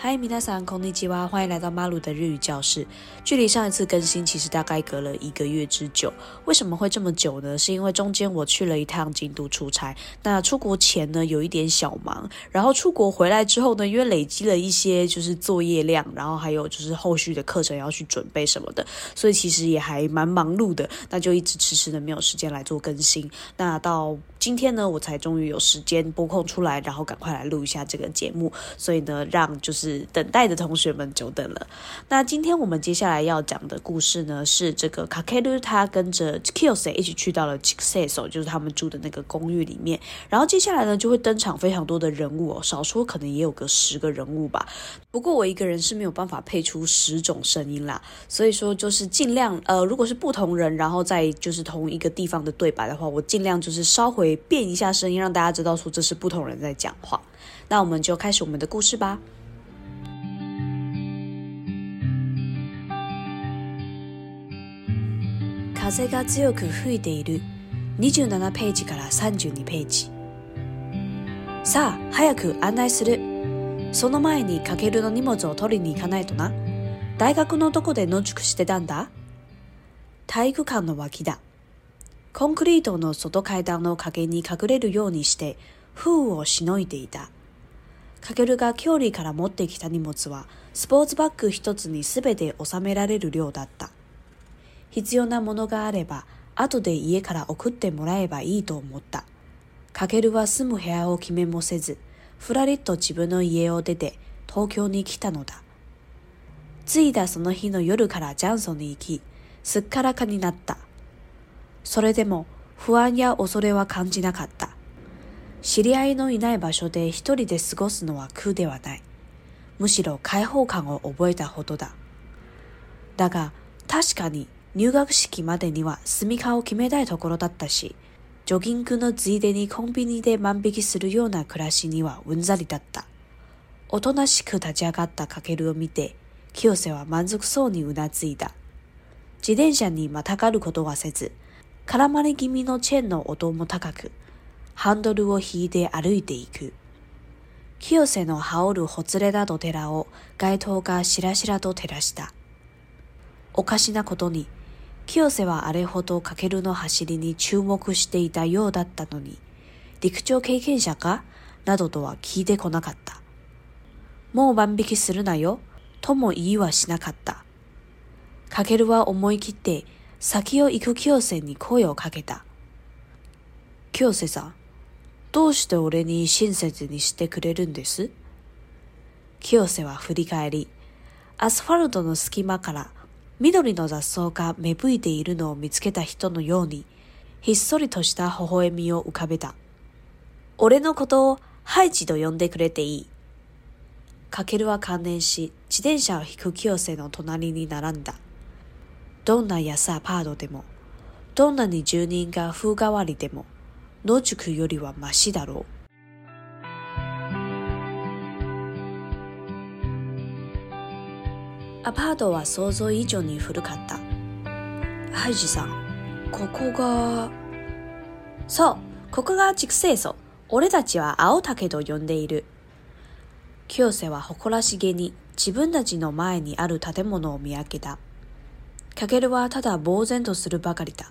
嗨，米娜桑，空尼基哇，欢迎来到马鲁的日语教室。距离上一次更新，其实大概隔了一个月之久。为什么会这么久呢？是因为中间我去了一趟京都出差。那出国前呢，有一点小忙。然后出国回来之后呢，因为累积了一些就是作业量，然后还有就是后续的课程要去准备什么的，所以其实也还蛮忙碌的。那就一直迟迟的没有时间来做更新。那到今天呢，我才终于有时间拨空出来，然后赶快来录一下这个节目。所以呢，让就是。等待的同学们久等了。那今天我们接下来要讲的故事呢，是这个卡卡鲁他跟着 k i l s 一起去到了 Chisso，就是他们住的那个公寓里面。然后接下来呢，就会登场非常多的人物哦，少说可能也有个十个人物吧。不过我一个人是没有办法配出十种声音啦，所以说就是尽量呃，如果是不同人，然后再就是同一个地方的对白的话，我尽量就是稍微变一下声音，让大家知道说这是不同人在讲话。那我们就开始我们的故事吧。風が強く吹いている27ページから32ページさあ早く案内するその前にかけるの荷物を取りに行かないとな大学のどこで野宿してたんだ体育館の脇だコンクリートの外階段の陰に隠れるようにして風をしのいでいた翔けるが郷里から持ってきた荷物はスポーツバッグ一つに全て収められる量だった必要なものがあれば、後で家から送ってもらえばいいと思った。かけるは住む部屋を決めもせず、ふらりと自分の家を出て東京に来たのだ。着いたその日の夜からジャンソンに行き、すっからかになった。それでも不安や恐れは感じなかった。知り合いのいない場所で一人で過ごすのは苦ではない。むしろ解放感を覚えたほどだ。だが、確かに入学式までには住みかを決めたいところだったし、ジョギングのついでにコンビニで万引きするような暮らしにはうんざりだった。おとなしく立ち上がったかけるを見て、清瀬は満足そうにうなずいた。自転車にまたがることはせず、絡まれ気味のチェーンの音も高く、ハンドルを引いて歩いていく。清瀬の羽織るほつれなど寺を街灯がしらしらと照らした。おかしなことに、清瀬はあれほどけるの走りに注目していたようだったのに、陸上経験者かなどとは聞いてこなかった。もう万引きするなよ、とも言いはしなかった。けるは思い切って先を行く清瀬に声をかけた。清瀬さん、どうして俺に親切にしてくれるんです清瀬は振り返り、アスファルトの隙間から緑の雑草が芽吹いているのを見つけた人のように、ひっそりとした微笑みを浮かべた。俺のことをハイチと呼んでくれていい。かけるは関連し、自転車を引く清瀬の隣に並んだ。どんな安アパートでも、どんなに住人が風変わりでも、野宿よりはマシだろう。アパートは想像以上に古かったハイジさんここがそうここが畜生層俺たちは青竹と呼んでいる清瀬は誇らしげに自分たちの前にある建物を見上げたかけるはただ呆然とするばかりだ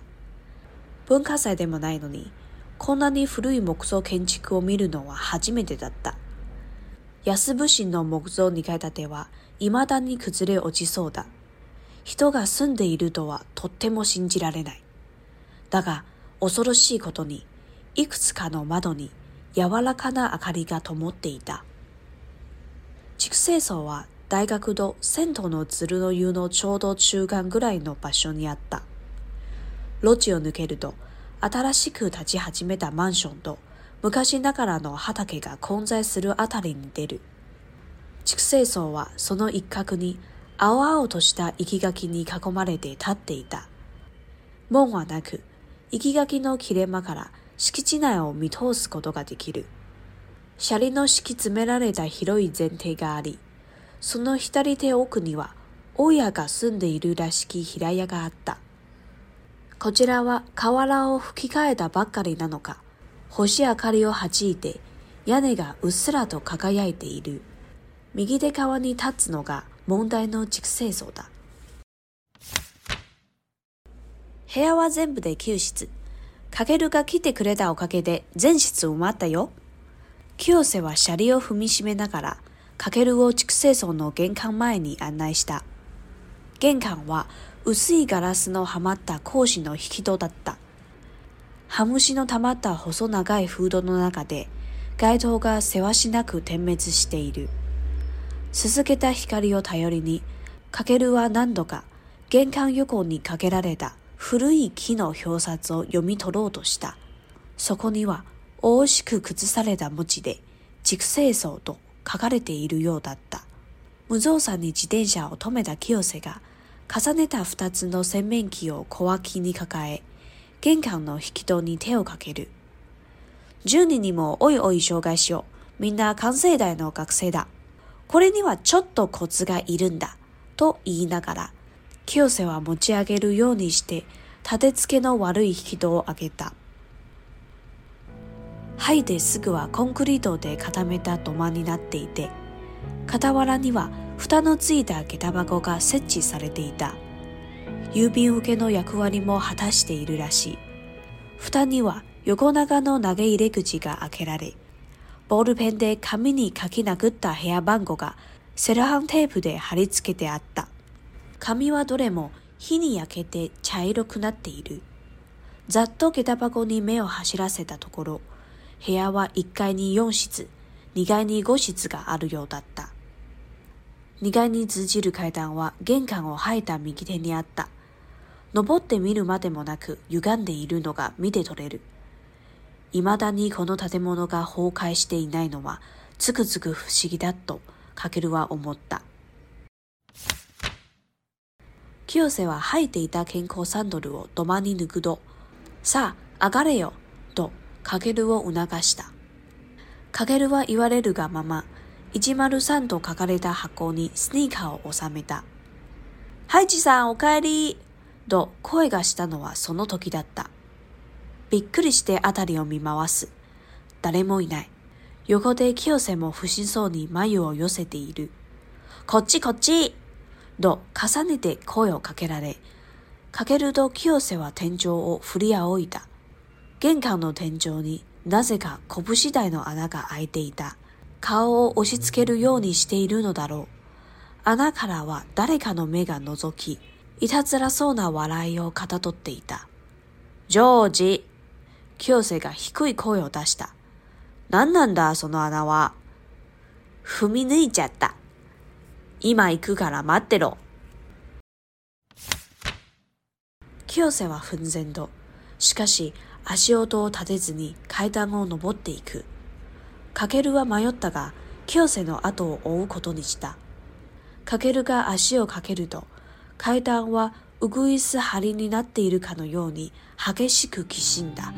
文化祭でもないのにこんなに古い木造建築を見るのは初めてだった安武神の木造2階建ては未だに崩れ落ちそうだ。人が住んでいるとはとっても信じられない。だが、恐ろしいことに、いくつかの窓に柔らかな明かりが灯っていた。畜生層は大学と銭湯の鶴の湯のちょうど中間ぐらいの場所にあった。路地を抜けると、新しく立ち始めたマンションと昔ながらの畑が混在するあたりに出る。畜生層はその一角に青々とした生垣に囲まれて立っていた。門はなく、生垣の切れ間から敷地内を見通すことができる。シャリの敷き詰められた広い前提があり、その左手奥には、大家が住んでいるらしき平屋があった。こちらは瓦を吹き替えたばっかりなのか、星明かりを弾いて、屋根がうっすらと輝いている。右手側に立つのが問題の畜生層だ。部屋は全部で9室。かけるが来てくれたおかげで全室埋まったよ。清瀬はシャリを踏みしめながら、かけるを畜生層の玄関前に案内した。玄関は薄いガラスのはまった格子の引き戸だった。ハムシの溜まった細長いフードの中で、街灯がせわしなく点滅している。続けた光を頼りに、かけるは何度か玄関横にかけられた古い木の表札を読み取ろうとした。そこには大しく崩された文字で熟成層と書かれているようだった。無造作に自転車を止めた清瀬が重ねた二つの洗面器を小脇に抱え、玄関の引き戸に手をかける。10人にもおいおい紹介しよう。みんな関西大の学生だ。これにはちょっとコツがいるんだ、と言いながら、清瀬は持ち上げるようにして、立て付けの悪い引き戸を開けた。はいですぐはコンクリートで固めた土間になっていて、傍らには蓋のついた下駄箱が設置されていた。郵便受けの役割も果たしているらしい。蓋には横長の投げ入れ口が開けられ、ボールペンで紙に書き殴った部屋番号がセロハンテープで貼り付けてあった。紙はどれも火に焼けて茶色くなっている。ざっと下駄箱に目を走らせたところ、部屋は1階に4室、2階に5室があるようだった。2階に通じる階段は玄関を吐いた右手にあった。登ってみるまでもなく歪んでいるのが見て取れる。未だにこの建物が崩壊していないのは、つくづく不思議だと、かけるは思った。清瀬は吐いていた健康サンドルを土間に抜くと、さあ、上がれよと、かけるを促した。かけるは言われるがまま、103と書かれた箱にスニーカーを収めた。ハイチさんお帰りと声がしたのはその時だった。びっくりして辺りを見回す。誰もいない。横で清瀬も不審そうに眉を寄せている。こっちこっちと重ねて声をかけられ、かけると清瀬は天井を振り仰いだ。玄関の天井になぜか拳台の穴が開いていた。顔を押し付けるようにしているのだろう。穴からは誰かの目が覗き、いたずらそうな笑いをかたどっていた。ジョージ、清瀬が低い声を出した。何なんだ、その穴は。踏み抜いちゃった。今行くから待ってろ。清瀬は奮然と。しかし、足音を立てずに階段を登っていく。かけるは迷ったが、清瀬の後を追うことにした。かけるが足をかけると、階段はうぐいす張りになっているかのように激しくきしんだ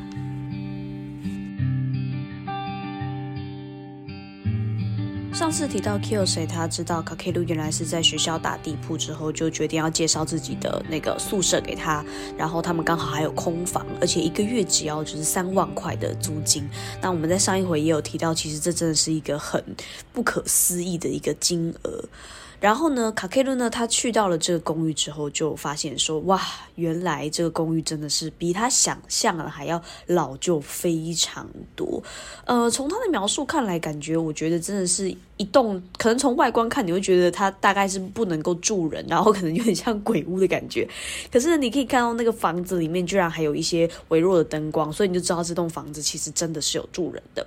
上次提到 Kill 谁，他知道卡卡路原来是在学校打地铺之后，就决定要介绍自己的那个宿舍给他。然后他们刚好还有空房，而且一个月只要就是三万块的租金。那我们在上一回也有提到，其实这真的是一个很不可思议的一个金额。然后呢，卡卡路呢，他去到了这个公寓之后，就发现说哇，原来这个公寓真的是比他想象的还要老旧非常多。呃，从他的描述看来，感觉我觉得真的是。一栋可能从外观看，你会觉得它大概是不能够住人，然后可能有点像鬼屋的感觉。可是你可以看到那个房子里面居然还有一些微弱的灯光，所以你就知道这栋房子其实真的是有住人的。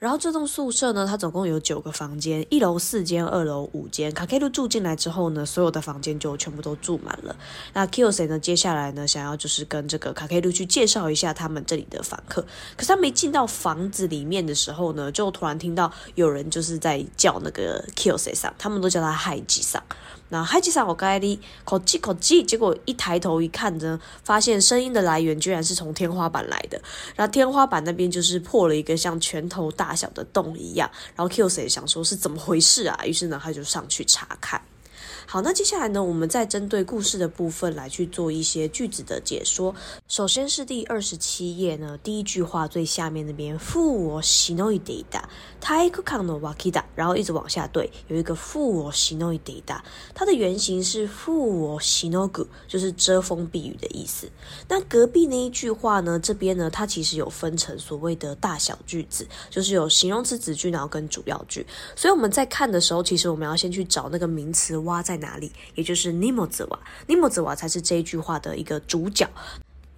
然后这栋宿舍呢，它总共有九个房间，一楼四间，二楼五间。卡卡路住进来之后呢，所有的房间就全部都住满了。那 k i l s y 呢，接下来呢，想要就是跟这个卡卡路去介绍一下他们这里的房客，可是他没进到房子里面的时候呢，就突然听到有人就是在叫那个 k i l s y 上，他们都叫他海吉上。那海吉山我盖里口叽口叽，结果一抬头一看呢，发现声音的来源居然是从天花板来的。然后天花板那边就是破了一个像拳头大小的洞一样。然后 Q 也想说是怎么回事啊，于是呢他就上去查看。好，那接下来呢，我们再针对故事的部分来去做一些句子的解说。首先是第二十七页呢，第一句话最下面那边，负我喜诺伊德达，一个看诺瓦基达，然后一直往下对，有一个负我喜诺伊德达，它的原型是负我喜诺古，就是遮风避雨的意思。那隔壁那一句话呢，这边呢，它其实有分成所谓的大小句子，就是有形容词子句，然后跟主要句。所以我们在看的时候，其实我们要先去找那个名词挖在。哪里？也就是尼莫子瓦，尼莫子瓦才是这一句话的一个主角。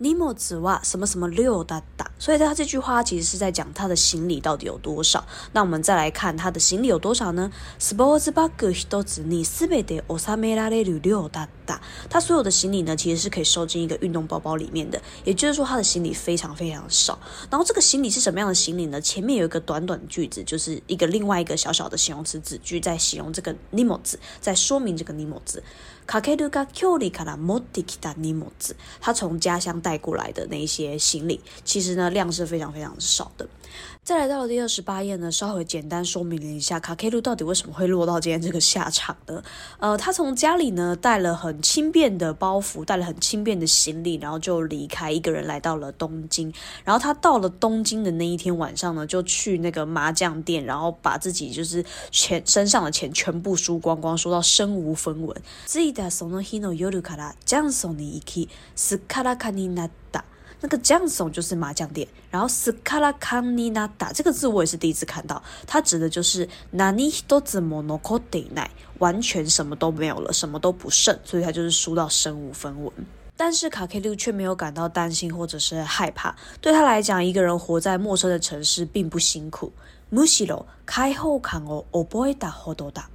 尼莫子哇，什么什么六哒哒，所以他这句话其实是在讲他的行李到底有多少。那我们再来看他的行李有多少呢？s p スポーツバッグ一つにすべて収められる六哒哒。他所有的行李呢，其实是可以收进一个运动包包里面的，也就是说他的行李非常非常少。然后这个行李是什么样的行李呢？前面有一个短短句子，就是一个另外一个小小的形容词子句在形容这个尼莫子，在说明这个尼莫子。卡克鲁卡丘里卡拉摩迪吉达尼莫子，他从家乡带过来的那些行李，其实呢量是非常非常少的。再来到了第二十八页呢，稍微简单说明了一下卡克鲁到底为什么会落到今天这个下场的。呃，他从家里呢带了很轻便的包袱，带了很轻便的行李，然后就离开一个人来到了东京。然后他到了东京的那一天晚上呢，就去那个麻将店，然后把自己就是钱身上的钱全部输光光，输到身无分文，だその日の夜から、将所に生き、スカラカンニナダ。那个将所就是麻将店，然后スカラカンニナ这个字我也是第一次看到，它指的就是何もどうも何も無い、完全什么都没有了，什么都不剩，所以他就是输到身无分文。但是卡 K 六却没有感到担心或者是害怕，对他来讲，一个人活在陌生的城市并不辛苦。むしろ開放感を覚えたほどだ。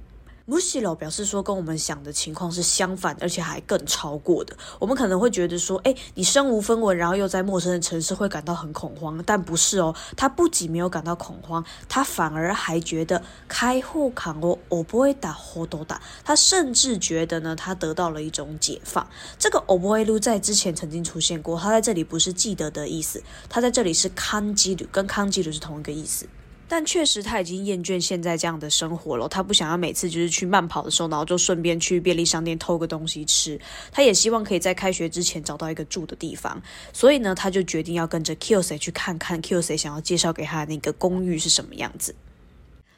Musilo 表示说，跟我们想的情况是相反而且还更超过的。我们可能会觉得说，哎，你身无分文，然后又在陌生的城市，会感到很恐慌。但不是哦，他不仅没有感到恐慌，他反而还觉得开户卡我我不会打活都打。他甚至觉得呢，他得到了一种解放。这个 o b o i 在之前曾经出现过，他在这里不是记得的意思，他在这里是康基鲁，跟康基鲁是同一个意思。但确实，他已经厌倦现在这样的生活了。他不想要每次就是去慢跑的时候，然后就顺便去便利商店偷个东西吃。他也希望可以在开学之前找到一个住的地方。所以呢，他就决定要跟着 Kyose 去看看 Kyose 想要介绍给他那个公寓是什么样子。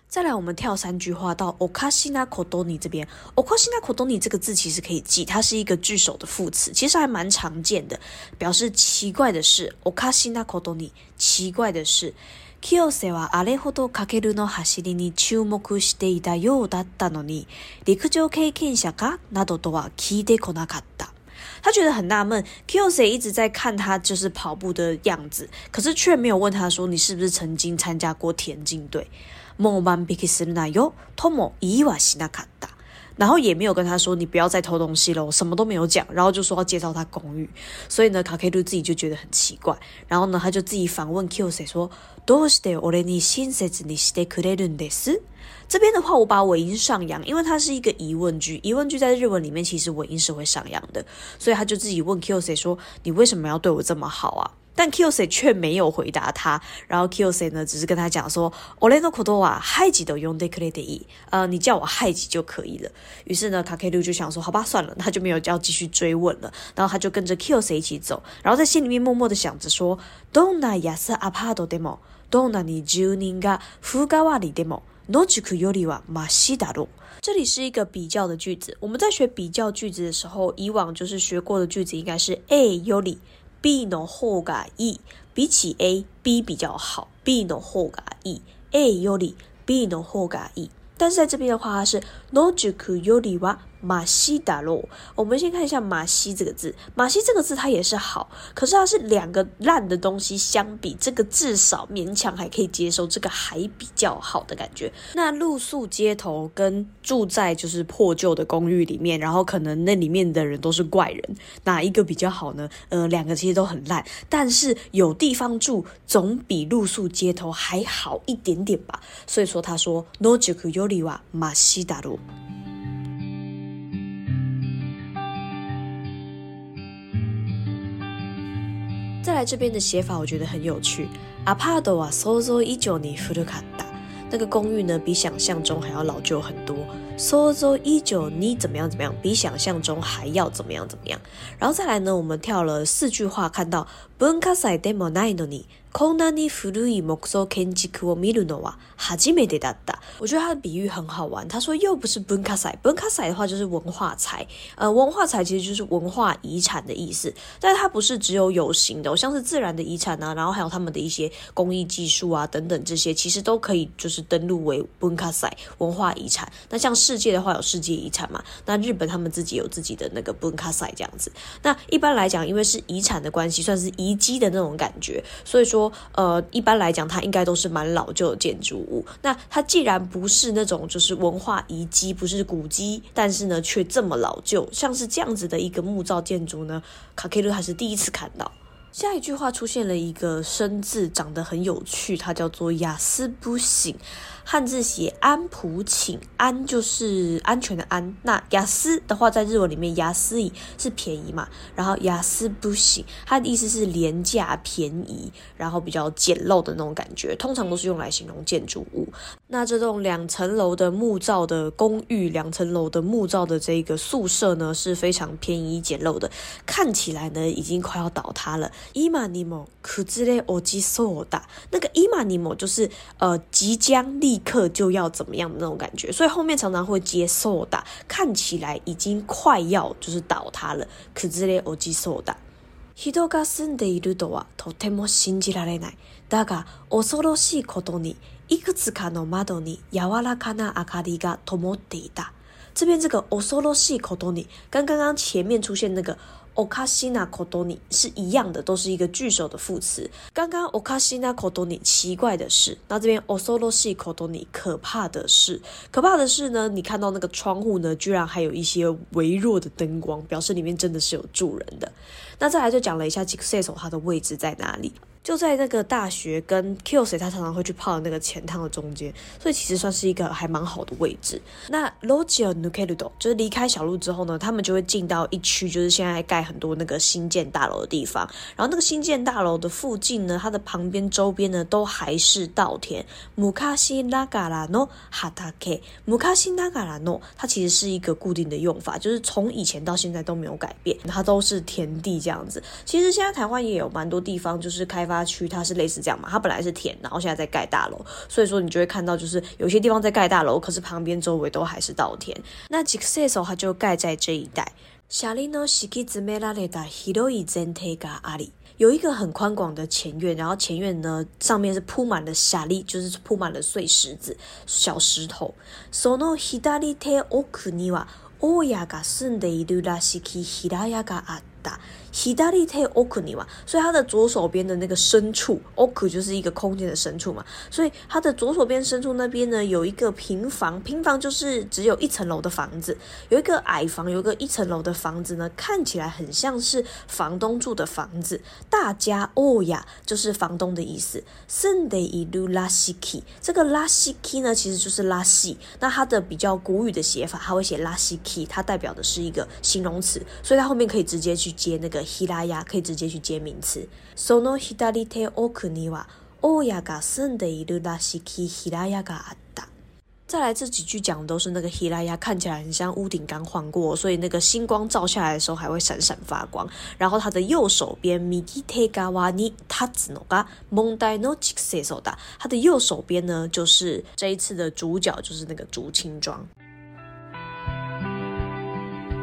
再来，我们跳三句话到 Okashina し o d o n i 这边。Okashina し o d o n i 这个字其实可以记，它是一个句首的副词，其实还蛮常见的，表示奇怪的是 n a し o d o n i 奇怪的是。清瀬はあれほどかけるの走りに注目していたようだったのに、陸上経験者かなどとは聞いてこなかった。他觉得很纳闷，Qse 一直在看他就是跑步的样子，可是却没有问他说你是不是曾经参加过田径队。もう万引きするなよとも言いはしなかった。然后也没有跟他说你不要再偷东西了，我什么都没有讲，然后就说要介绍他公寓。所以呢，卡 K 杜自己就觉得很奇怪，然后呢，他就自己反问 k y o s i 说：“どうして俺に心せずにしてくれるんです？”这边的话，我把尾音上扬，因为它是一个疑问句，疑问句在日文里面其实尾音是会上扬的，所以他就自己问 k y s e 说：“你为什么要对我这么好啊？”但 Kyosei 却没有回答他，然后 Kyosei 呢，只是跟他讲说，Olenokotowa haiji 的用 dekretei，呃，你叫我嗨吉就可以了。于是呢，k k a 卡卡 u 就想说，好吧，算了，他就没有要继续追问了。然后他就跟着 Kyosei 一起走，然后在心里面默默的想着说，Dona yasapado demo，Dona ni junnga i fuga wa ni demo n o c h i k u yori wa masi d a r 这里是一个比较的句子，我们在学比较句子的时候，以往就是学过的句子应该是 a y o r i B の方がいい。比起 A，B 比较好。B の方がいい。A より B の方がいい。但是在这边的话是，ノジュクよりは。马西达洛。我们先看一下“马西”这个字，“马西”这个字它也是好，可是它是两个烂的东西相比，这个至少勉强还可以接受，这个还比较好的感觉。那露宿街头跟住在就是破旧的公寓里面，然后可能那里面的人都是怪人，哪一个比较好呢？呃，两个其实都很烂，但是有地方住总比露宿街头还好一点点吧。所以说，他说 “nojiku yori wa masida ro”。再来这边的写法，我觉得很有趣。a p a 啊，t m e n t sozo 1 9 4那个公寓呢，比想象中还要老旧很多。s o s o 19，你怎么样怎么样，比想象中还要怎么样怎么样。然后再来呢，我们跳了四句话，看到。文化財でもないのに、こんなに古い木造建築を見るのは初めてだった。我觉得他的比喻很好玩。他说又不是文化財，文化財的话就是文化财，呃，文化财其实就是文化遗产的意思。但是它不是只有有形的，像是自然的遗产啊，然后还有他们的一些工艺技术啊等等这些，其实都可以就是登录为文化财文化遗产。那像世界的话有世界遗产嘛？那日本他们自己有自己的那个文化财这样子。那一般来讲，因为是遗产的关系，算是遗。遗迹的那种感觉，所以说，呃，一般来讲，它应该都是蛮老旧的建筑物。那它既然不是那种就是文化遗迹，不是古迹，但是呢，却这么老旧，像是这样子的一个木造建筑呢，卡克鲁还是第一次看到。下一句话出现了一个生字，长得很有趣，它叫做“雅思不醒”。汉字写安普，请安就是安全的安。那雅思的话，在日文里面，雅思是便宜嘛。然后雅思不行，它的意思是廉价、便宜，然后比较简陋的那种感觉，通常都是用来形容建筑物。那这栋两层楼的木造的公寓，两层楼的木造的这个宿舍呢，是非常便宜、简陋的，看起来呢已经快要倒塌了。イマニモ可ジレオキソウダ，那个伊マ尼莫就是呃即将立。刻就要怎么样的那种感觉，所以后面常常会接受的，看起来已经快要就是倒塌了，可是嘞，我接受的。人が住んでいるとはとても信じられない。だが恐ろしいことに、いくつかの窓に柔らかな赤いが灯っていた。这边这个恐ろしいことに，跟刚刚前面出现那个。おかしなこ n に是一样的，都是一个句首的副词。刚刚 a か o な o n i 奇怪的是，那这边おそろ o い o n i 可怕的是，可怕的是呢，你看到那个窗户呢，居然还有一些微弱的灯光，表示里面真的是有住人的。那再来就讲了一下吉克赛手，它的位置在哪里？就在那个大学跟 k i s 水，他常常会去泡的那个浅汤的中间，所以其实算是一个还蛮好的位置。那 Logia ロ n u ヌケ d o 就是离开小路之后呢，他们就会进到一区，就是现在盖很多那个新建大楼的地方。然后那个新建大楼的附近呢，它的旁边周边呢，都还是稻田。ム卡西拉ガ拉诺哈达ケム卡西拉ガ拉诺，它其实是一个固定的用法，就是从以前到现在都没有改变，它都是田地这样。这样子，其实现在台湾也有蛮多地方，就是开发区，它是类似这样嘛。它本来是田，然后现在在盖大楼，所以说你就会看到，就是有些地方在盖大楼，可是旁边周围都还是稻田。那几个射手，它就盖在这一带。有一个很宽广的前院，然后前院呢上面是铺满了沙粒，就是铺满了碎石子、小石头。h i d a 意大利菜奥 n i 嘛，所以它的左手边的那个深处 o k u 就是一个空间的深处嘛，所以它的左手边深处那边呢有一个平房，平房就是只有一层楼的房子，有一个矮房，有个一层楼的房子呢，看起来很像是房东住的房子。大家哦呀，就是房东的意思。sunday iru l 伊 s i k i 这个拉西 i 呢其实就是拉西，那它的比较古语的写法，它会写拉西 i 它代表的是一个形容词，所以它后面可以直接去接那个。ヒラヤ可以直接去接名词。その左手奥には、おやが住んでいるらしい。きヒラヤがあった。再来这几句讲都是那个ヒラヤ看起来很像屋顶刚换过，所以那个星光照下来的时候还会闪闪发光。然后他的右手边、右手边呢就是这一次的主角就是那个竹青庄。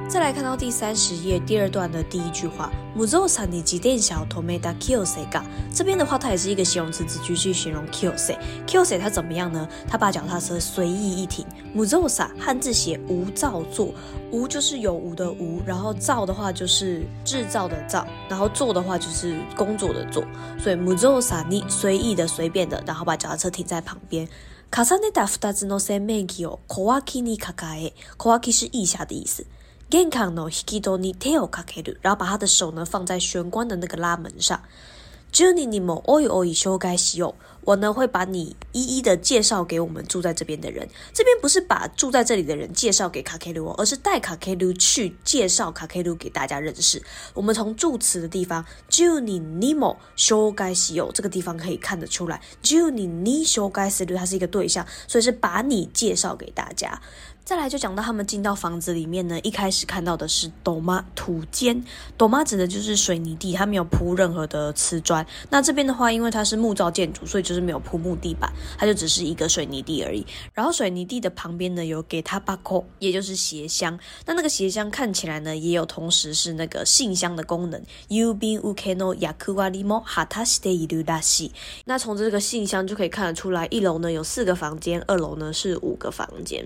再来看到第三十页第二段的第一句话，muzosa ni 吉田小同学 k i l s i g 这边的话，它也是一个形容词只继续形容 k i l s i k i l s i 它怎么样呢？他把脚踏车随意一停。muzosa 汉字写无造作，无就是有无的无，然后造的话就是制造的造，然后做的话就是工作的做，所以 muzosa n 随意的、随便的，然后把脚踏车停在旁边。kasaneda ふたつの扇面器をこわきにかかえ，こわき是意下的意思。健康呢，引き取りテオカケル，然后把他的手呢放在玄关的那个拉门上。ジュニーニモオイオイ修改西友，我呢会把你一一的介绍给我们住在这边的人。这边不是把住在这里的人介绍给卡克鲁，而是带卡克鲁去介绍卡克鲁给大家认识。我们从助词的地方ジュニーニモ修改西友这个地方可以看得出来，ジュニーニ修改西友他是一个对象，所以是把你介绍给大家。再来就讲到他们进到房子里面呢，一开始看到的是土妈土间，土妈指的就是水泥地，它没有铺任何的瓷砖。那这边的话，因为它是木造建筑，所以就是没有铺木地板，它就只是一个水泥地而已。然后水泥地的旁边呢，有给タ把口，也就是鞋箱。那那个鞋箱看起来呢，也有同时是那个信箱的功能。U b i ukeno y a k u i m o h a t a s t e u da 那从这个信箱就可以看得出来，一楼呢有四个房间，二楼呢是五个房间。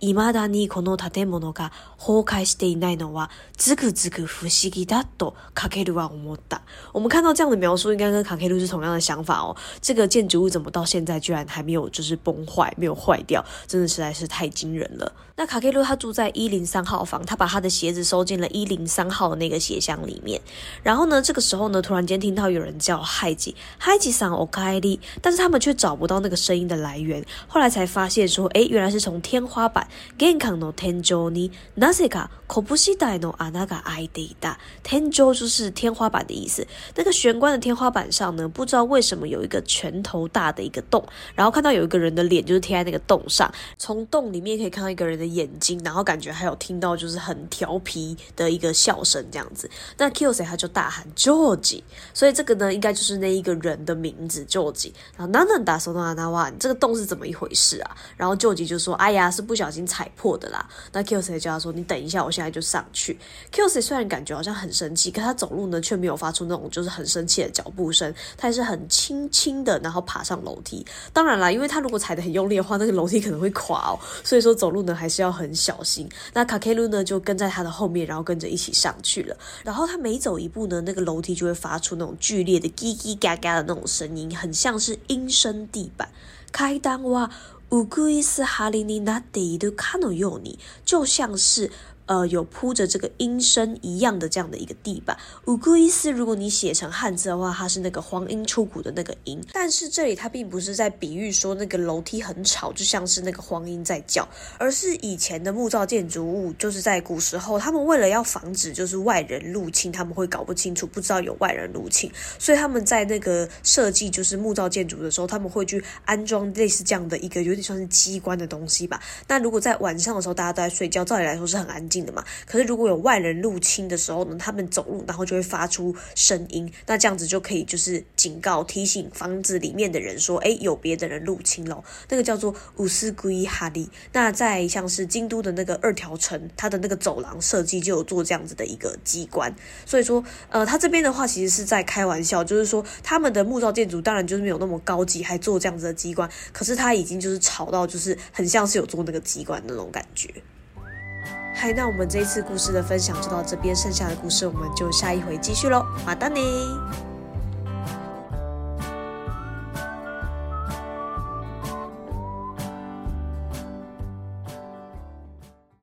未だにこの建物が崩壊していないのは、ズグズグ不思議だとカケルは思った。我们看到这样的描述，应该跟卡克鲁是同样的想法哦。这个建筑物怎么到现在居然还没有就是崩坏、没有坏掉？真的实在是太惊人了。那卡克鲁他住在一零三号房，他把他的鞋子收进了一零三号那个鞋箱里面。然后呢，这个时候呢，突然间听到有人叫海吉，海吉さんおかえり，但是他们却找不到那个声音的来源。后来才发现说，哎，原来是从天花板。genkan no tenjo ni naseka kubushidai no i d a t 就是天花板的意思。那个玄关的天花板上呢，不知道为什么有一个拳头大的一个洞，然后看到有一个人的脸就是贴在那个洞上，从洞里面可以看到一个人的。眼睛，然后感觉还有听到就是很调皮的一个笑声这样子。那 Kelsey 他就大喊 George，所以这个呢应该就是那一个人的名字 George。然后 Nana 打手拿拿哇，你这个洞是怎么一回事啊？然后 George 就说：“哎呀，是不小心踩破的啦。”那 Kelsey 叫他说：“你等一下，我现在就上去。”Kelsey 虽然感觉好像很生气，可他走路呢却没有发出那种就是很生气的脚步声，他也是很轻轻的，然后爬上楼梯。当然啦，因为他如果踩得很用力的话，那个楼梯可能会垮哦。所以说走路呢还。是要很小心。那卡卡鲁呢，就跟在他的后面，然后跟着一起上去了。然后他每走一步呢，那个楼梯就会发出那种剧烈的叽叽嘎嘎的那种声音，很像是阴声地板。开当哇，乌古斯哈里尼纳得都卡诺尤就像是。呃，有铺着这个阴声一样的这样的一个地板。五故一斯，如果你写成汉字的话，它是那个黄莺出谷的那个音。但是这里它并不是在比喻说那个楼梯很吵，就像是那个黄莺在叫，而是以前的木造建筑物，就是在古时候他们为了要防止就是外人入侵，他们会搞不清楚，不知道有外人入侵，所以他们在那个设计就是木造建筑的时候，他们会去安装类似这样的一个有点像是机关的东西吧。那如果在晚上的时候大家都在睡觉，照理来说是很安静。的嘛，可是如果有外人入侵的时候呢，他们走路然后就会发出声音，那这样子就可以就是警告提醒房子里面的人说，哎，有别的人入侵了。那个叫做乌斯圭哈利。那在像是京都的那个二条城，它的那个走廊设计就有做这样子的一个机关。所以说，呃，他这边的话其实是在开玩笑，就是说他们的木造建筑当然就是没有那么高级，还做这样子的机关，可是他已经就是吵到就是很像是有做那个机关那种感觉。嗨，那我们这一次故事的分享就到这边，剩下的故事我们就下一回继续喽，马丹妮。